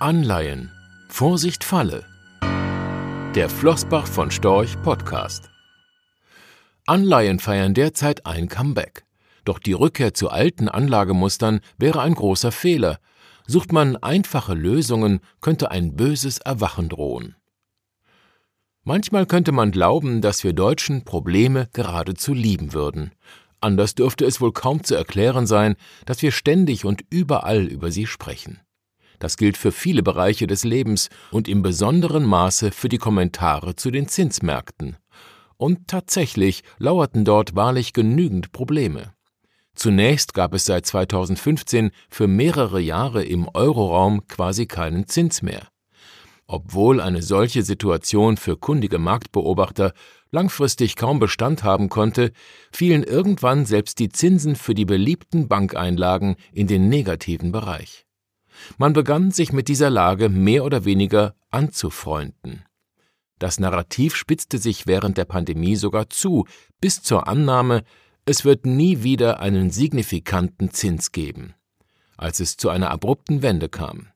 Anleihen. Vorsicht Falle. Der Flossbach von Storch Podcast. Anleihen feiern derzeit ein Comeback. Doch die Rückkehr zu alten Anlagemustern wäre ein großer Fehler. Sucht man einfache Lösungen, könnte ein böses Erwachen drohen. Manchmal könnte man glauben, dass wir Deutschen Probleme geradezu lieben würden. Anders dürfte es wohl kaum zu erklären sein, dass wir ständig und überall über sie sprechen. Das gilt für viele Bereiche des Lebens und im besonderen Maße für die Kommentare zu den Zinsmärkten. Und tatsächlich lauerten dort wahrlich genügend Probleme. Zunächst gab es seit 2015 für mehrere Jahre im Euroraum quasi keinen Zins mehr. Obwohl eine solche Situation für kundige Marktbeobachter langfristig kaum Bestand haben konnte, fielen irgendwann selbst die Zinsen für die beliebten Bankeinlagen in den negativen Bereich. Man begann sich mit dieser Lage mehr oder weniger anzufreunden. Das Narrativ spitzte sich während der Pandemie sogar zu, bis zur Annahme, es wird nie wieder einen signifikanten Zins geben, als es zu einer abrupten Wende kam.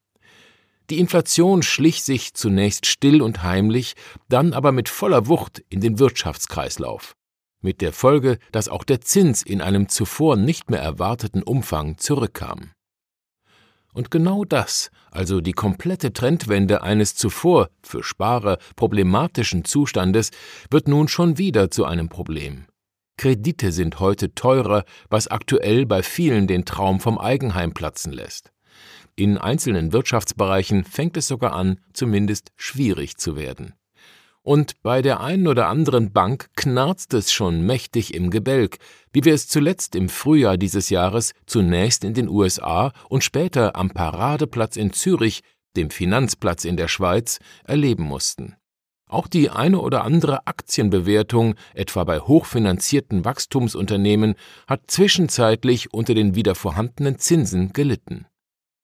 Die Inflation schlich sich zunächst still und heimlich, dann aber mit voller Wucht in den Wirtschaftskreislauf, mit der Folge, dass auch der Zins in einem zuvor nicht mehr erwarteten Umfang zurückkam. Und genau das, also die komplette Trendwende eines zuvor für Sparer problematischen Zustandes, wird nun schon wieder zu einem Problem. Kredite sind heute teurer, was aktuell bei vielen den Traum vom Eigenheim platzen lässt. In einzelnen Wirtschaftsbereichen fängt es sogar an, zumindest schwierig zu werden. Und bei der einen oder anderen Bank knarzt es schon mächtig im Gebälk, wie wir es zuletzt im Frühjahr dieses Jahres zunächst in den USA und später am Paradeplatz in Zürich, dem Finanzplatz in der Schweiz, erleben mussten. Auch die eine oder andere Aktienbewertung, etwa bei hochfinanzierten Wachstumsunternehmen, hat zwischenzeitlich unter den wieder vorhandenen Zinsen gelitten.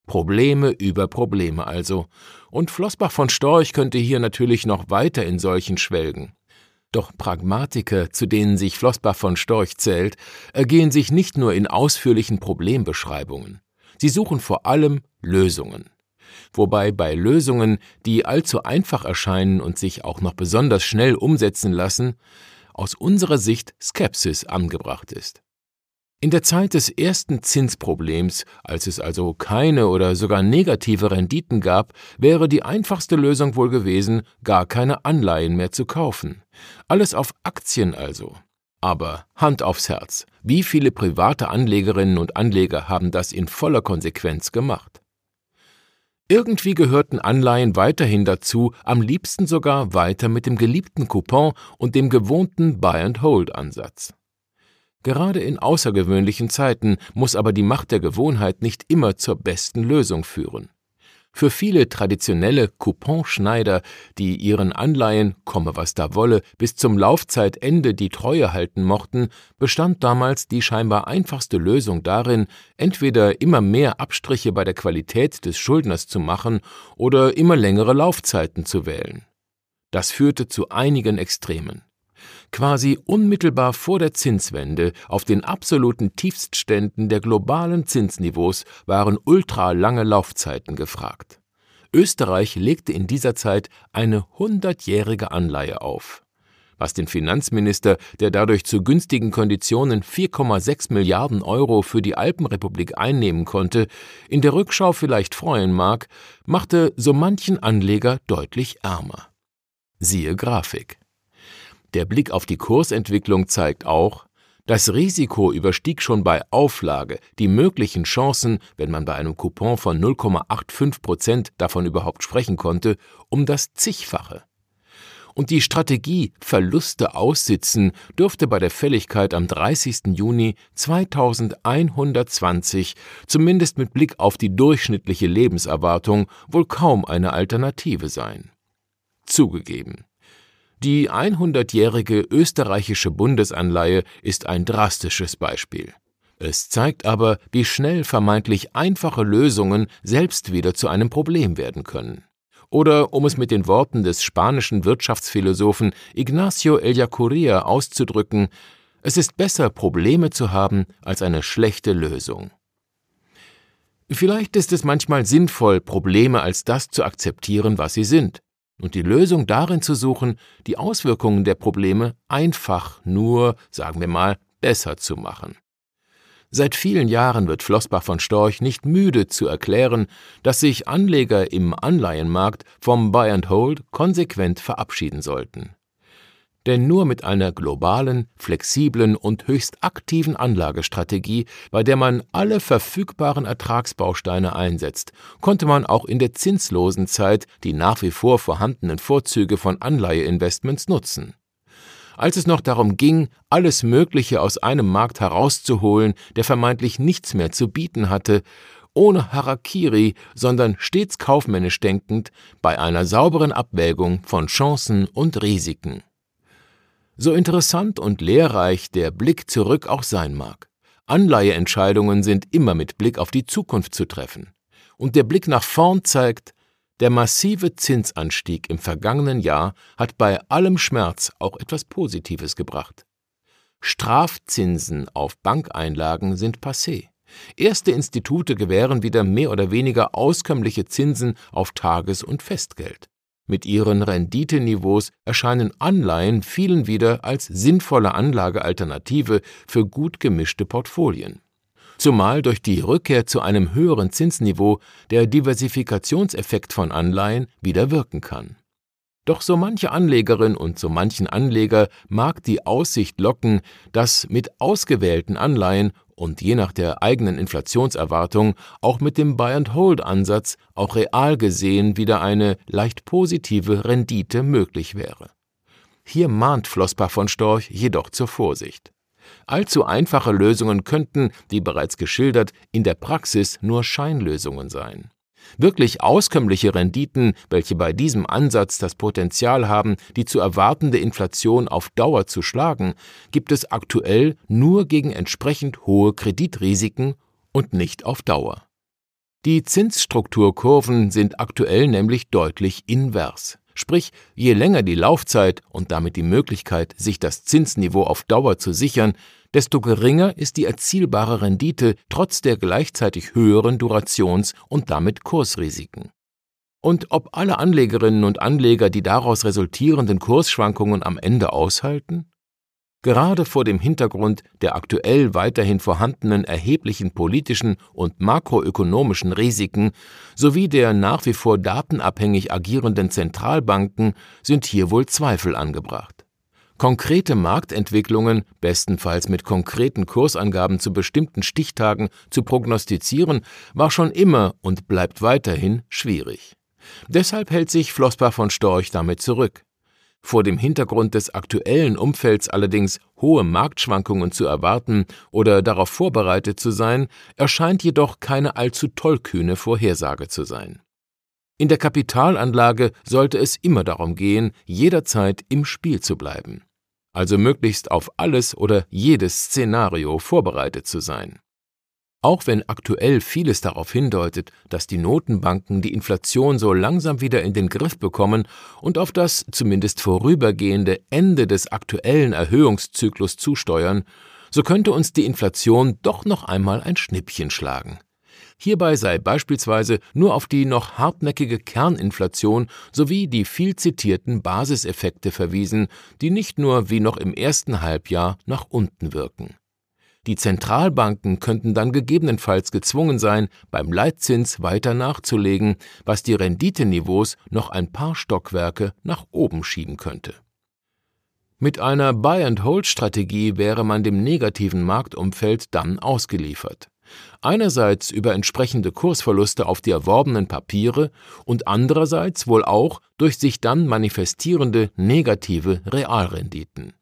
Probleme über Probleme also. Und Flossbach von Storch könnte hier natürlich noch weiter in solchen schwelgen. Doch Pragmatiker, zu denen sich Flossbach von Storch zählt, ergehen sich nicht nur in ausführlichen Problembeschreibungen. Sie suchen vor allem Lösungen. Wobei bei Lösungen, die allzu einfach erscheinen und sich auch noch besonders schnell umsetzen lassen, aus unserer Sicht Skepsis angebracht ist. In der Zeit des ersten Zinsproblems, als es also keine oder sogar negative Renditen gab, wäre die einfachste Lösung wohl gewesen, gar keine Anleihen mehr zu kaufen. Alles auf Aktien also. Aber Hand aufs Herz, wie viele private Anlegerinnen und Anleger haben das in voller Konsequenz gemacht? Irgendwie gehörten Anleihen weiterhin dazu, am liebsten sogar weiter mit dem geliebten Coupon und dem gewohnten Buy-and-Hold-Ansatz. Gerade in außergewöhnlichen Zeiten muss aber die Macht der Gewohnheit nicht immer zur besten Lösung führen. Für viele traditionelle Couponschneider, die ihren Anleihen, komme was da wolle, bis zum Laufzeitende die Treue halten mochten, bestand damals die scheinbar einfachste Lösung darin, entweder immer mehr Abstriche bei der Qualität des Schuldners zu machen oder immer längere Laufzeiten zu wählen. Das führte zu einigen Extremen. Quasi unmittelbar vor der Zinswende auf den absoluten Tiefstständen der globalen Zinsniveaus waren ultralange Laufzeiten gefragt. Österreich legte in dieser Zeit eine hundertjährige Anleihe auf was den Finanzminister, der dadurch zu günstigen Konditionen 4,6 Milliarden Euro für die Alpenrepublik einnehmen konnte, in der Rückschau vielleicht freuen mag, machte so manchen Anleger deutlich ärmer. Siehe Grafik. Der Blick auf die Kursentwicklung zeigt auch, das Risiko überstieg schon bei Auflage die möglichen Chancen, wenn man bei einem Coupon von 0,85 Prozent davon überhaupt sprechen konnte, um das zigfache. Und die Strategie Verluste aussitzen dürfte bei der Fälligkeit am 30. Juni 2120, zumindest mit Blick auf die durchschnittliche Lebenserwartung, wohl kaum eine Alternative sein. Zugegeben. Die 100-jährige österreichische Bundesanleihe ist ein drastisches Beispiel. Es zeigt aber, wie schnell vermeintlich einfache Lösungen selbst wieder zu einem Problem werden können. Oder um es mit den Worten des spanischen Wirtschaftsphilosophen Ignacio Ellacuría auszudrücken, es ist besser, Probleme zu haben, als eine schlechte Lösung. Vielleicht ist es manchmal sinnvoll, Probleme als das zu akzeptieren, was sie sind, und die Lösung darin zu suchen, die Auswirkungen der Probleme einfach nur, sagen wir mal, besser zu machen. Seit vielen Jahren wird Flossbach von Storch nicht müde zu erklären, dass sich Anleger im Anleihenmarkt vom Buy and Hold konsequent verabschieden sollten. Denn nur mit einer globalen, flexiblen und höchst aktiven Anlagestrategie, bei der man alle verfügbaren Ertragsbausteine einsetzt, konnte man auch in der zinslosen Zeit die nach wie vor vorhandenen Vorzüge von Anleiheinvestments nutzen als es noch darum ging, alles Mögliche aus einem Markt herauszuholen, der vermeintlich nichts mehr zu bieten hatte, ohne Harakiri, sondern stets kaufmännisch denkend, bei einer sauberen Abwägung von Chancen und Risiken. So interessant und lehrreich der Blick zurück auch sein mag. Anleiheentscheidungen sind immer mit Blick auf die Zukunft zu treffen. Und der Blick nach vorn zeigt, der massive Zinsanstieg im vergangenen Jahr hat bei allem Schmerz auch etwas Positives gebracht. Strafzinsen auf Bankeinlagen sind passé. Erste Institute gewähren wieder mehr oder weniger auskömmliche Zinsen auf Tages- und Festgeld. Mit ihren Renditeniveaus erscheinen Anleihen vielen wieder als sinnvolle Anlagealternative für gut gemischte Portfolien zumal durch die Rückkehr zu einem höheren Zinsniveau der Diversifikationseffekt von Anleihen wieder wirken kann. Doch so manche Anlegerin und so manchen Anleger mag die Aussicht locken, dass mit ausgewählten Anleihen und je nach der eigenen Inflationserwartung auch mit dem Buy-and-Hold-Ansatz auch real gesehen wieder eine leicht positive Rendite möglich wäre. Hier mahnt Flossbach von Storch jedoch zur Vorsicht. Allzu einfache Lösungen könnten, wie bereits geschildert, in der Praxis nur Scheinlösungen sein. Wirklich auskömmliche Renditen, welche bei diesem Ansatz das Potenzial haben, die zu erwartende Inflation auf Dauer zu schlagen, gibt es aktuell nur gegen entsprechend hohe Kreditrisiken und nicht auf Dauer. Die Zinsstrukturkurven sind aktuell nämlich deutlich invers. Sprich, je länger die Laufzeit und damit die Möglichkeit, sich das Zinsniveau auf Dauer zu sichern, desto geringer ist die erzielbare Rendite trotz der gleichzeitig höheren Durations- und damit Kursrisiken. Und ob alle Anlegerinnen und Anleger die daraus resultierenden Kursschwankungen am Ende aushalten? Gerade vor dem Hintergrund der aktuell weiterhin vorhandenen erheblichen politischen und makroökonomischen Risiken sowie der nach wie vor datenabhängig agierenden Zentralbanken sind hier wohl Zweifel angebracht. Konkrete Marktentwicklungen, bestenfalls mit konkreten Kursangaben zu bestimmten Stichtagen, zu prognostizieren, war schon immer und bleibt weiterhin schwierig. Deshalb hält sich Flossbach von Storch damit zurück. Vor dem Hintergrund des aktuellen Umfelds allerdings hohe Marktschwankungen zu erwarten oder darauf vorbereitet zu sein, erscheint jedoch keine allzu tollkühne Vorhersage zu sein. In der Kapitalanlage sollte es immer darum gehen, jederzeit im Spiel zu bleiben, also möglichst auf alles oder jedes Szenario vorbereitet zu sein. Auch wenn aktuell vieles darauf hindeutet, dass die Notenbanken die Inflation so langsam wieder in den Griff bekommen und auf das zumindest vorübergehende Ende des aktuellen Erhöhungszyklus zusteuern, so könnte uns die Inflation doch noch einmal ein Schnippchen schlagen. Hierbei sei beispielsweise nur auf die noch hartnäckige Kerninflation sowie die viel zitierten Basiseffekte verwiesen, die nicht nur wie noch im ersten Halbjahr nach unten wirken. Die Zentralbanken könnten dann gegebenenfalls gezwungen sein, beim Leitzins weiter nachzulegen, was die Renditeniveaus noch ein paar Stockwerke nach oben schieben könnte. Mit einer Buy-and-Hold-Strategie wäre man dem negativen Marktumfeld dann ausgeliefert. Einerseits über entsprechende Kursverluste auf die erworbenen Papiere und andererseits wohl auch durch sich dann manifestierende negative Realrenditen.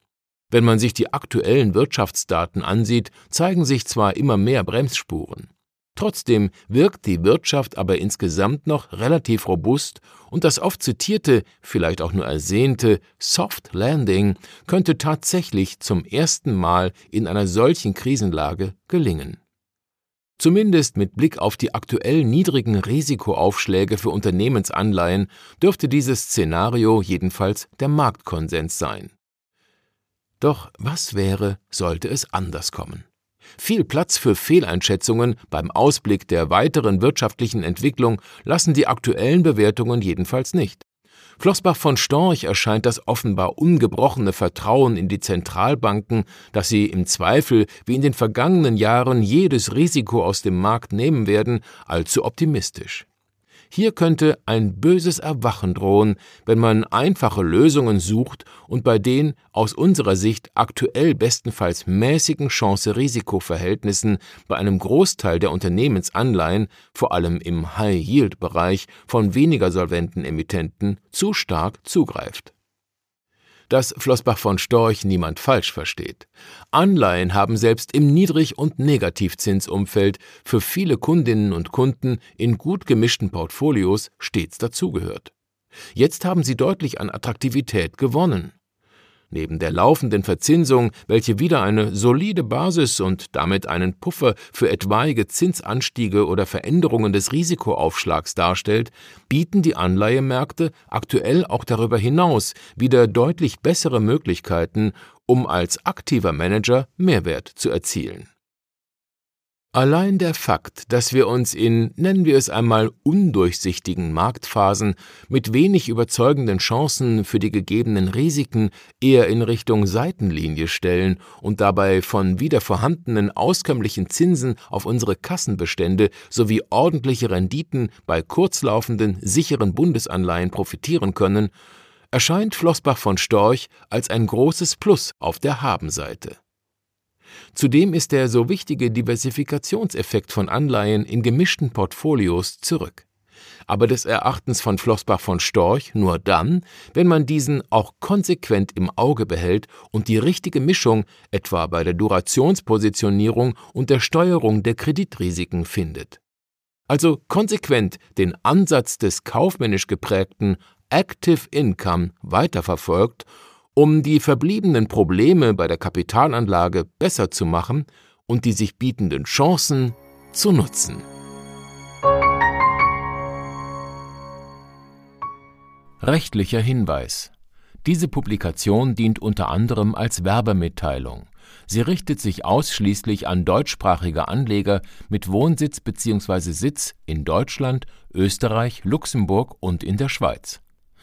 Wenn man sich die aktuellen Wirtschaftsdaten ansieht, zeigen sich zwar immer mehr Bremsspuren. Trotzdem wirkt die Wirtschaft aber insgesamt noch relativ robust und das oft zitierte, vielleicht auch nur ersehnte Soft Landing könnte tatsächlich zum ersten Mal in einer solchen Krisenlage gelingen. Zumindest mit Blick auf die aktuell niedrigen Risikoaufschläge für Unternehmensanleihen dürfte dieses Szenario jedenfalls der Marktkonsens sein. Doch was wäre, sollte es anders kommen? Viel Platz für Fehleinschätzungen beim Ausblick der weiteren wirtschaftlichen Entwicklung lassen die aktuellen Bewertungen jedenfalls nicht. Flossbach von Storch erscheint das offenbar ungebrochene Vertrauen in die Zentralbanken, dass sie im Zweifel wie in den vergangenen Jahren jedes Risiko aus dem Markt nehmen werden, allzu optimistisch. Hier könnte ein böses Erwachen drohen, wenn man einfache Lösungen sucht und bei den aus unserer Sicht aktuell bestenfalls mäßigen Chance-Risiko-Verhältnissen bei einem Großteil der Unternehmensanleihen, vor allem im High-Yield-Bereich von weniger solventen Emittenten, zu stark zugreift dass Flossbach von Storch niemand falsch versteht. Anleihen haben selbst im Niedrig- und Negativzinsumfeld für viele Kundinnen und Kunden in gut gemischten Portfolios stets dazugehört. Jetzt haben sie deutlich an Attraktivität gewonnen. Neben der laufenden Verzinsung, welche wieder eine solide Basis und damit einen Puffer für etwaige Zinsanstiege oder Veränderungen des Risikoaufschlags darstellt, bieten die Anleihemärkte aktuell auch darüber hinaus wieder deutlich bessere Möglichkeiten, um als aktiver Manager Mehrwert zu erzielen. Allein der Fakt, dass wir uns in, nennen wir es einmal, undurchsichtigen Marktphasen mit wenig überzeugenden Chancen für die gegebenen Risiken eher in Richtung Seitenlinie stellen und dabei von wieder vorhandenen auskömmlichen Zinsen auf unsere Kassenbestände sowie ordentliche Renditen bei kurzlaufenden, sicheren Bundesanleihen profitieren können, erscheint Flossbach von Storch als ein großes Plus auf der Habenseite. Zudem ist der so wichtige Diversifikationseffekt von Anleihen in gemischten Portfolios zurück. Aber des Erachtens von Flossbach von Storch nur dann, wenn man diesen auch konsequent im Auge behält und die richtige Mischung etwa bei der Durationspositionierung und der Steuerung der Kreditrisiken findet. Also konsequent den Ansatz des kaufmännisch geprägten Active Income weiterverfolgt um die verbliebenen Probleme bei der Kapitalanlage besser zu machen und die sich bietenden Chancen zu nutzen. Rechtlicher Hinweis diese Publikation dient unter anderem als Werbemitteilung. Sie richtet sich ausschließlich an deutschsprachige Anleger mit Wohnsitz bzw. Sitz in Deutschland, Österreich, Luxemburg und in der Schweiz.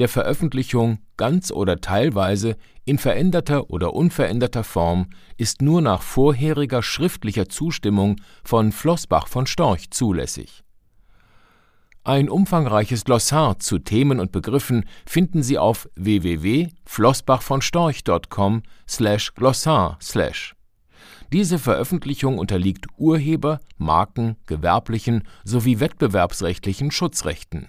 der Veröffentlichung ganz oder teilweise in veränderter oder unveränderter Form ist nur nach vorheriger schriftlicher Zustimmung von Flossbach von Storch zulässig. Ein umfangreiches Glossar zu Themen und Begriffen finden Sie auf www.flossbachvonstorch.com/glossar/. Diese Veröffentlichung unterliegt Urheber-, Marken-, gewerblichen sowie wettbewerbsrechtlichen Schutzrechten